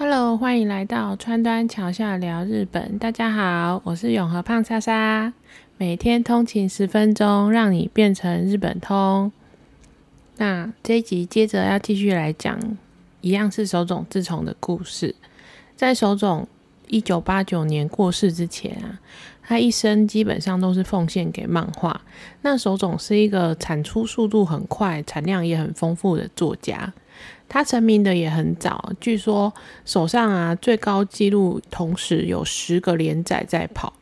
Hello，欢迎来到川端桥下聊日本。大家好，我是永和胖莎莎。每天通勤十分钟，让你变成日本通。那这一集接着要继续来讲，一样是手冢治虫的故事。在手冢一九八九年过世之前啊，他一生基本上都是奉献给漫画。那手冢是一个产出速度很快、产量也很丰富的作家。他成名的也很早，据说手上啊最高纪录同时有十个连载在跑，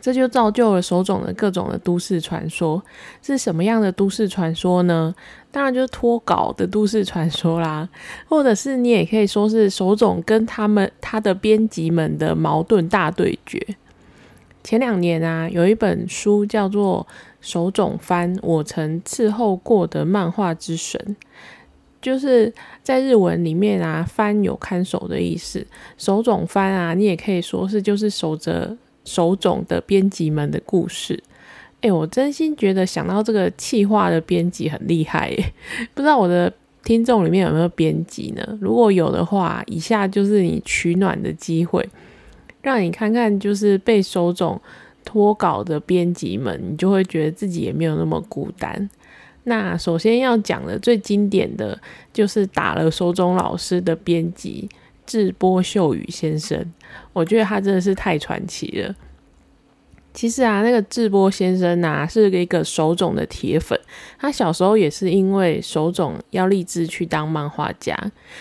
这就造就了手冢的各种的都市传说。是什么样的都市传说呢？当然就是脱稿的都市传说啦，或者是你也可以说是手冢跟他们他的编辑们的矛盾大对决。前两年啊，有一本书叫做《手冢番我曾伺候过的漫画之神》。就是在日文里面啊，番有看守的意思，手冢番啊，你也可以说是就是守着手冢的编辑们的故事。哎，我真心觉得想到这个气划的编辑很厉害耶，不知道我的听众里面有没有编辑呢？如果有的话，以下就是你取暖的机会，让你看看就是被手冢脱稿的编辑们，你就会觉得自己也没有那么孤单。那首先要讲的最经典的就是打了手冢老师的编辑智波秀宇先生，我觉得他真的是太传奇了。其实啊，那个智波先生啊，是一个手冢的铁粉，他小时候也是因为手冢要立志去当漫画家，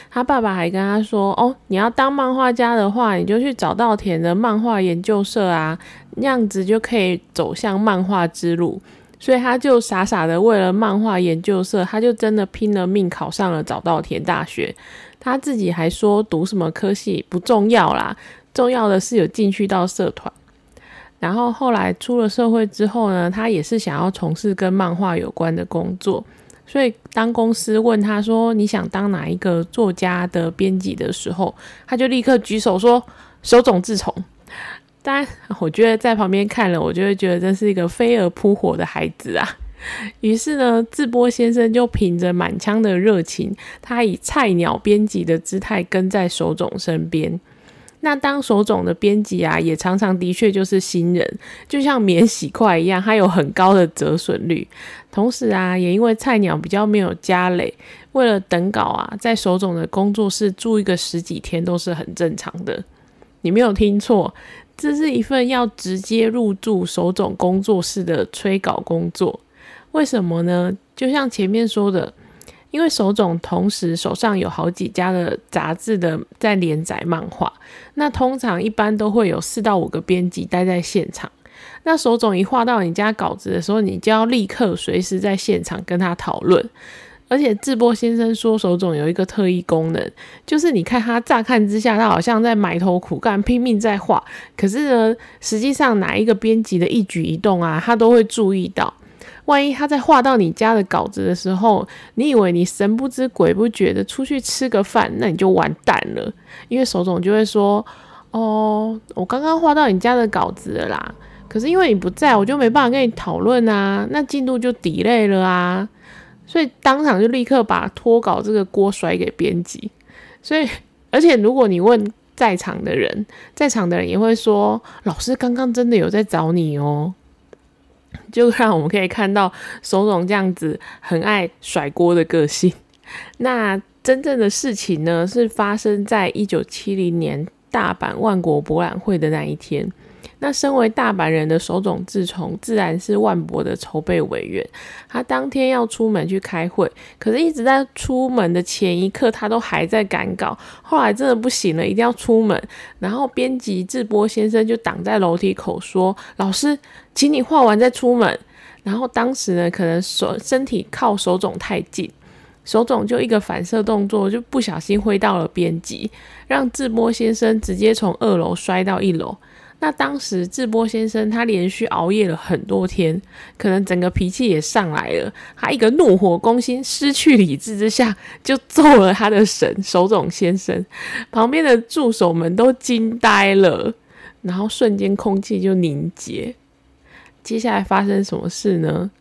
他爸爸还跟他说：“哦，你要当漫画家的话，你就去找稻田的漫画研究社啊，那样子就可以走向漫画之路。”所以他就傻傻的为了漫画研究社，他就真的拼了命考上了早稻田大学。他自己还说读什么科系不重要啦，重要的是有进去到社团。然后后来出了社会之后呢，他也是想要从事跟漫画有关的工作。所以当公司问他说你想当哪一个作家的编辑的时候，他就立刻举手说手冢治虫。当然，我觉得在旁边看了，我就会觉得这是一个飞蛾扑火的孩子啊。于是呢，智波先生就凭着满腔的热情，他以菜鸟编辑的姿态跟在手冢身边。那当手冢的编辑啊，也常常的确就是新人，就像免洗筷一样，它有很高的折损率。同时啊，也因为菜鸟比较没有家累，为了等稿啊，在手冢的工作室住一个十几天都是很正常的。你没有听错。这是一份要直接入驻手冢工作室的催稿工作，为什么呢？就像前面说的，因为手冢同时手上有好几家的杂志的在连载漫画，那通常一般都会有四到五个编辑待在现场。那手冢一画到你家稿子的时候，你就要立刻随时在现场跟他讨论。而且智波先生说，手冢有一个特异功能，就是你看他乍看之下，他好像在埋头苦干，拼命在画，可是呢，实际上哪一个编辑的一举一动啊，他都会注意到。万一他在画到你家的稿子的时候，你以为你神不知鬼不觉的出去吃个饭，那你就完蛋了，因为手冢就会说：“哦，我刚刚画到你家的稿子了啦，可是因为你不在，我就没办法跟你讨论啊，那进度就 delay 了啊。”所以当场就立刻把脱稿这个锅甩给编辑。所以，而且如果你问在场的人，在场的人也会说：“老师刚刚真的有在找你哦。”就让我们可以看到手冢这样子很爱甩锅的个性。那真正的事情呢，是发生在一九七零年大阪万国博览会的那一天。那身为大阪人的手冢治虫，自然是万博的筹备委员。他当天要出门去开会，可是一直在出门的前一刻，他都还在赶稿。后来真的不行了，一定要出门。然后编辑智波先生就挡在楼梯口说：“老师，请你画完再出门。”然后当时呢，可能手身体靠手冢太近，手冢就一个反射动作，就不小心挥到了编辑，让智波先生直接从二楼摔到一楼。那当时智波先生他连续熬夜了很多天，可能整个脾气也上来了。他一个怒火攻心、失去理智之下，就揍了他的神手冢先生。旁边的助手们都惊呆了，然后瞬间空气就凝结。接下来发生什么事呢？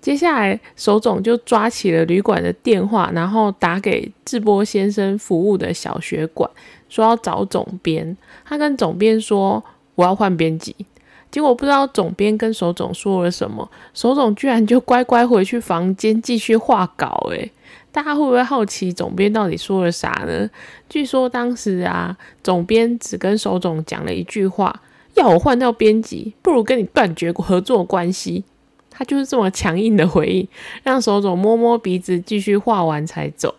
接下来，手冢就抓起了旅馆的电话，然后打给智波先生服务的小学馆，说要找总编。他跟总编说：“我要换编辑。”结果不知道总编跟手总说了什么，手总居然就乖乖回去房间继续画稿。诶，大家会不会好奇总编到底说了啥呢？据说当时啊，总编只跟手总讲了一句话：“要我换掉编辑，不如跟你断绝合作关系。”他就是这么强硬的回应，让手总摸摸鼻子，继续画完才走。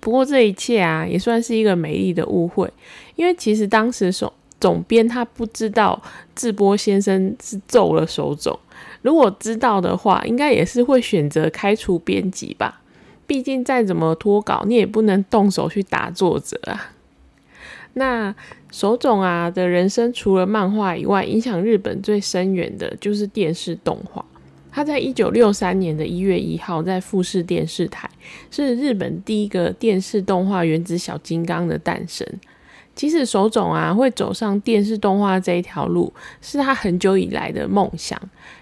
不过这一切啊，也算是一个美丽的误会，因为其实当时手总编他不知道智波先生是揍了手冢，如果知道的话，应该也是会选择开除编辑吧。毕竟再怎么脱稿，你也不能动手去打作者啊。那手冢啊的人生，除了漫画以外，影响日本最深远的就是电视动画。他在一九六三年的一月一号，在富士电视台是日本第一个电视动画《原子小金刚》的诞生。其实手冢啊会走上电视动画这一条路，是他很久以来的梦想，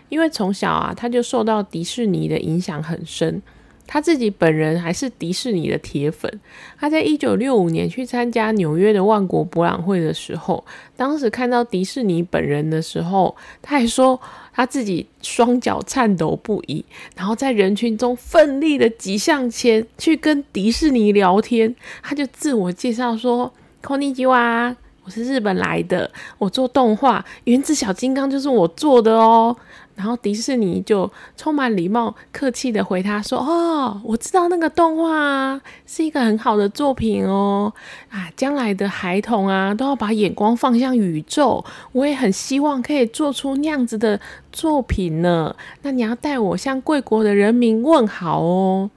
因为从小啊他就受到迪士尼的影响很深。他自己本人还是迪士尼的铁粉。他在一九六五年去参加纽约的万国博览会的时候，当时看到迪士尼本人的时候，他还说他自己双脚颤抖不已，然后在人群中奋力的挤向前去跟迪士尼聊天。他就自我介绍说：“こんにちは，我是日本来的，我做动画《原子小金刚》就是我做的哦。”然后迪士尼就充满礼貌、客气的回他说：“哦，我知道那个动画啊，是一个很好的作品哦。啊，将来的孩童啊，都要把眼光放向宇宙。我也很希望可以做出那样子的作品呢。那你要带我向贵国的人民问好哦。”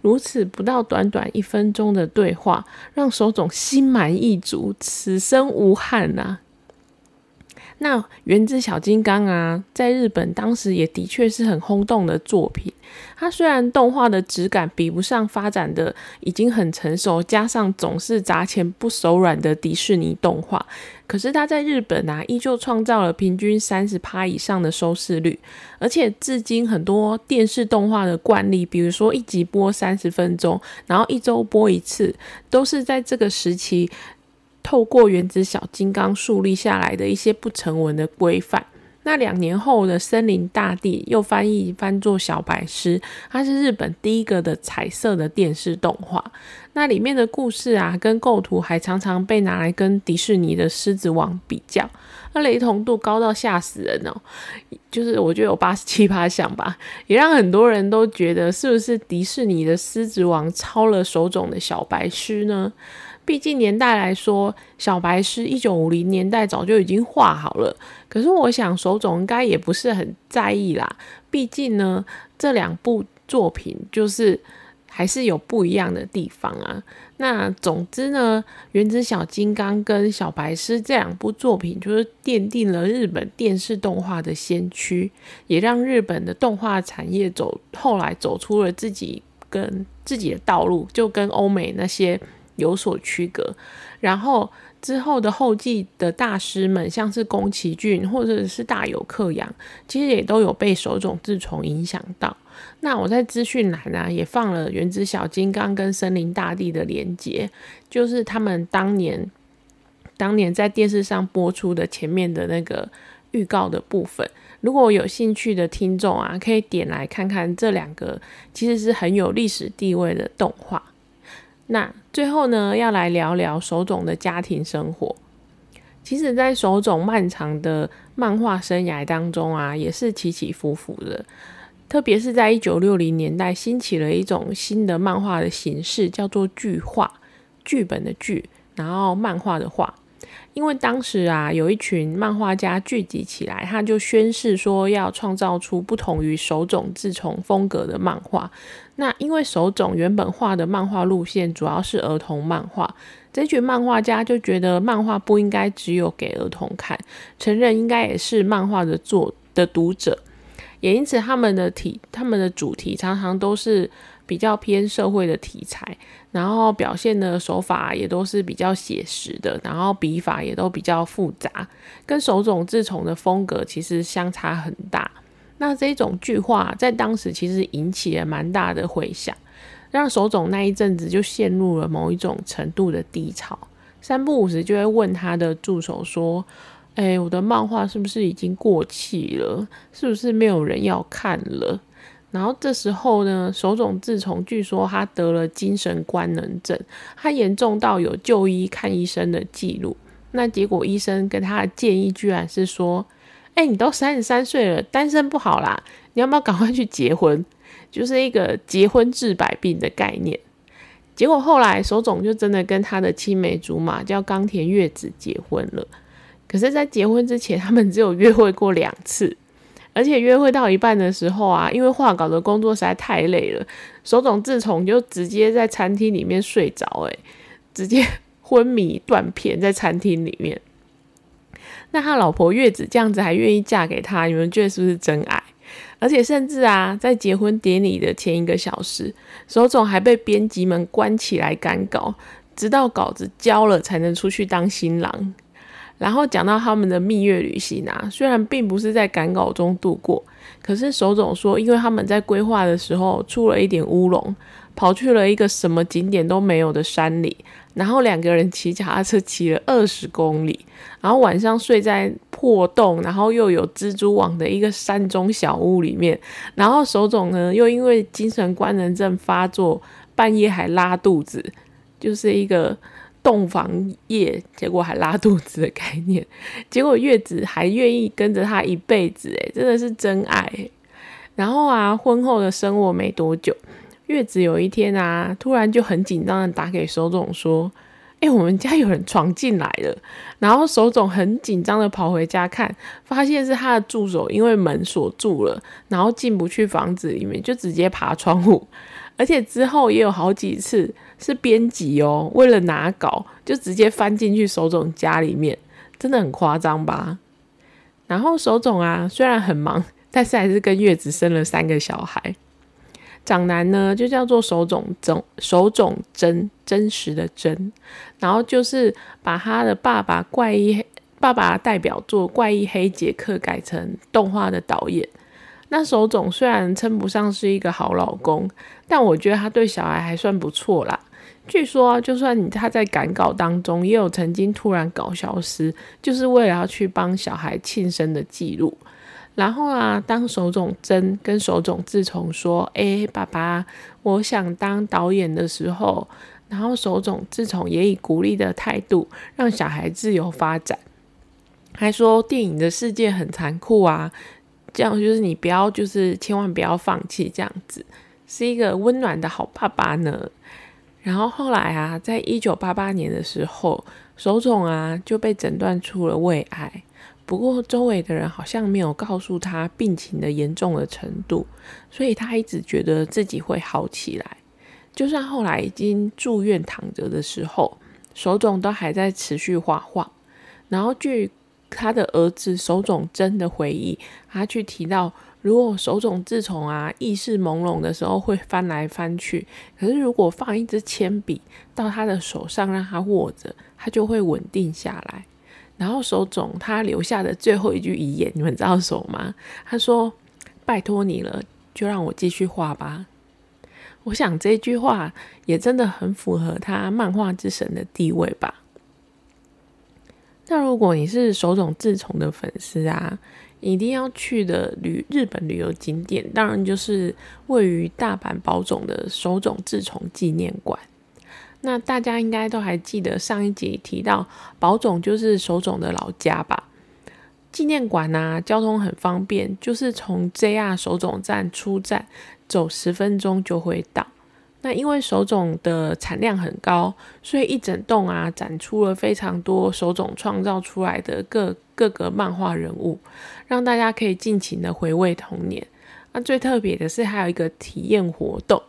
如此不到短短一分钟的对话，让手冢心满意足，此生无憾呐。那《原子小金刚》啊，在日本当时也的确是很轰动的作品。它虽然动画的质感比不上发展的已经很成熟，加上总是砸钱不手软的迪士尼动画，可是它在日本啊，依旧创造了平均三十趴以上的收视率。而且至今很多电视动画的惯例，比如说一集播三十分钟，然后一周播一次，都是在这个时期。透过原子小金刚树立下来的一些不成文的规范。那两年后的森林大地又翻译翻作小白狮，它是日本第一个的彩色的电视动画。那里面的故事啊，跟构图还常常被拿来跟迪士尼的狮子王比较，那雷同度高到吓死人哦！就是我觉得有八十七八像吧，也让很多人都觉得是不是迪士尼的狮子王抄了手冢的小白狮呢？毕竟年代来说，小白狮一九五零年代早就已经画好了。可是我想手冢应该也不是很在意啦。毕竟呢，这两部作品就是还是有不一样的地方啊。那总之呢，《原子小金刚》跟《小白狮》这两部作品就是奠定了日本电视动画的先驱，也让日本的动画产业走后来走出了自己跟自己的道路，就跟欧美那些。有所区隔，然后之后的后继的大师们，像是宫崎骏或者是大有克洋，其实也都有被手冢治虫影响到。那我在资讯栏呢，也放了《原子小金刚》跟《森林大地》的连接，就是他们当年当年在电视上播出的前面的那个预告的部分。如果有兴趣的听众啊，可以点来看看这两个其实是很有历史地位的动画。那最后呢，要来聊聊手冢的家庭生活。其实，在手冢漫长的漫画生涯当中啊，也是起起伏伏的。特别是在一九六零年代，兴起了一种新的漫画的形式，叫做剧画，剧本的剧，然后漫画的画。因为当时啊，有一群漫画家聚集起来，他就宣誓说要创造出不同于手冢治虫风格的漫画。那因为手冢原本画的漫画路线主要是儿童漫画，这群漫画家就觉得漫画不应该只有给儿童看，成人应该也是漫画的作的读者。也因此，他们的题、他们的主题常常都是比较偏社会的题材，然后表现的手法也都是比较写实的，然后笔法也都比较复杂，跟手冢治虫的风格其实相差很大。那这种句话在当时其实引起了蛮大的回响，让手冢那一阵子就陷入了某一种程度的低潮。三不五时就会问他的助手说：“哎，我的漫画是不是已经过气了？是不是没有人要看了？”然后这时候呢，手冢自从据说他得了精神官能症，他严重到有就医看医生的记录。那结果医生跟他的建议居然是说：“哎，你都三十三岁了，单身不好啦，你要不要赶快去结婚？就是一个结婚治百病的概念。”结果后来手冢就真的跟他的青梅竹马叫冈田月子结婚了。可是，在结婚之前，他们只有约会过两次。而且约会到一半的时候啊，因为画稿的工作实在太累了，手冢自从就直接在餐厅里面睡着，诶，直接昏迷断片在餐厅里面。那他老婆月子这样子还愿意嫁给他，你们觉得是不是真爱？而且甚至啊，在结婚典礼的前一个小时，手冢还被编辑们关起来赶稿，直到稿子交了才能出去当新郎。然后讲到他们的蜜月旅行啊，虽然并不是在赶稿中度过，可是手冢说，因为他们在规划的时候出了一点乌龙，跑去了一个什么景点都没有的山里，然后两个人骑脚踏车骑了二十公里，然后晚上睡在破洞，然后又有蜘蛛网的一个山中小屋里面，然后手冢呢又因为精神官能症发作，半夜还拉肚子，就是一个。洞房夜，结果还拉肚子的概念，结果月子还愿意跟着他一辈子，诶，真的是真爱。然后啊，婚后的生活没多久，月子有一天啊，突然就很紧张的打给手总说：“哎，我们家有人闯进来了。”然后手总很紧张的跑回家看，发现是他的助手，因为门锁住了，然后进不去房子里面，就直接爬窗户。而且之后也有好几次是编辑哦，为了拿稿就直接翻进去手冢家里面，真的很夸张吧？然后手冢啊，虽然很忙，但是还是跟月子生了三个小孩。长男呢就叫做手冢真，手冢真真实的真，然后就是把他的爸爸怪异爸爸代表作《怪异黑杰克》改成动画的导演。那手冢虽然称不上是一个好老公，但我觉得他对小孩还算不错啦。据说，就算他在赶稿当中，也有曾经突然搞消失，就是为了要去帮小孩庆生的记录。然后啊，当手冢真跟手冢自从说：“哎，爸爸，我想当导演的时候。”然后手冢自从也以鼓励的态度，让小孩自由发展，还说电影的世界很残酷啊。这样就是你不要，就是千万不要放弃，这样子是一个温暖的好爸爸呢。然后后来啊，在一九八八年的时候，手冢啊就被诊断出了胃癌。不过周围的人好像没有告诉他病情的严重的程度，所以他一直觉得自己会好起来。就算后来已经住院躺着的时候，手冢都还在持续画画。然后据他的儿子手冢真的回忆，他去提到，如果手冢自从啊意识朦胧的时候会翻来翻去，可是如果放一支铅笔到他的手上让他握着，他就会稳定下来。然后手冢他留下的最后一句遗言，你们知道什么吗？他说：“拜托你了，就让我继续画吧。”我想这句话也真的很符合他漫画之神的地位吧。那如果你是手冢治虫的粉丝啊，一定要去的旅日本旅游景点，当然就是位于大阪宝冢的手冢治虫纪念馆。那大家应该都还记得上一集提到宝冢就是手冢的老家吧？纪念馆呢，交通很方便，就是从 JR 手冢站出站，走十分钟就会到。那因为手冢的产量很高，所以一整栋啊展出了非常多手冢创造出来的各各个漫画人物，让大家可以尽情的回味童年。那最特别的是还有一个体验活动，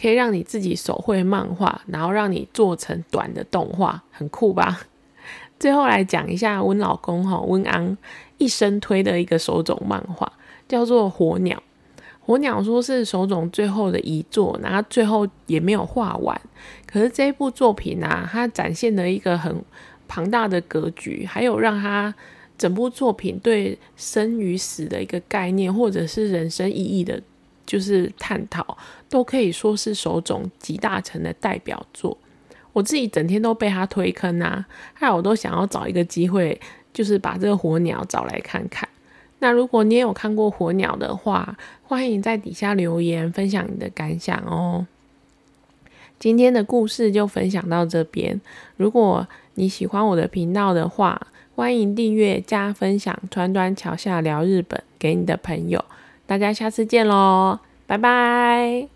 可以让你自己手绘漫画，然后让你做成短的动画，很酷吧？最后来讲一下温老公哈温安一生推的一个手冢漫画，叫做《火鸟》。火鸟说是手冢最后的遗作，然后最后也没有画完。可是这一部作品啊，它展现了一个很庞大的格局，还有让他整部作品对生与死的一个概念，或者是人生意义的，就是探讨，都可以说是手冢集大成的代表作。我自己整天都被他推坑啊，害我都想要找一个机会，就是把这个火鸟找来看看。那如果你也有看过火鸟的话，欢迎在底下留言分享你的感想哦。今天的故事就分享到这边。如果你喜欢我的频道的话，欢迎订阅加分享，川端桥下聊日本给你的朋友。大家下次见喽，拜拜。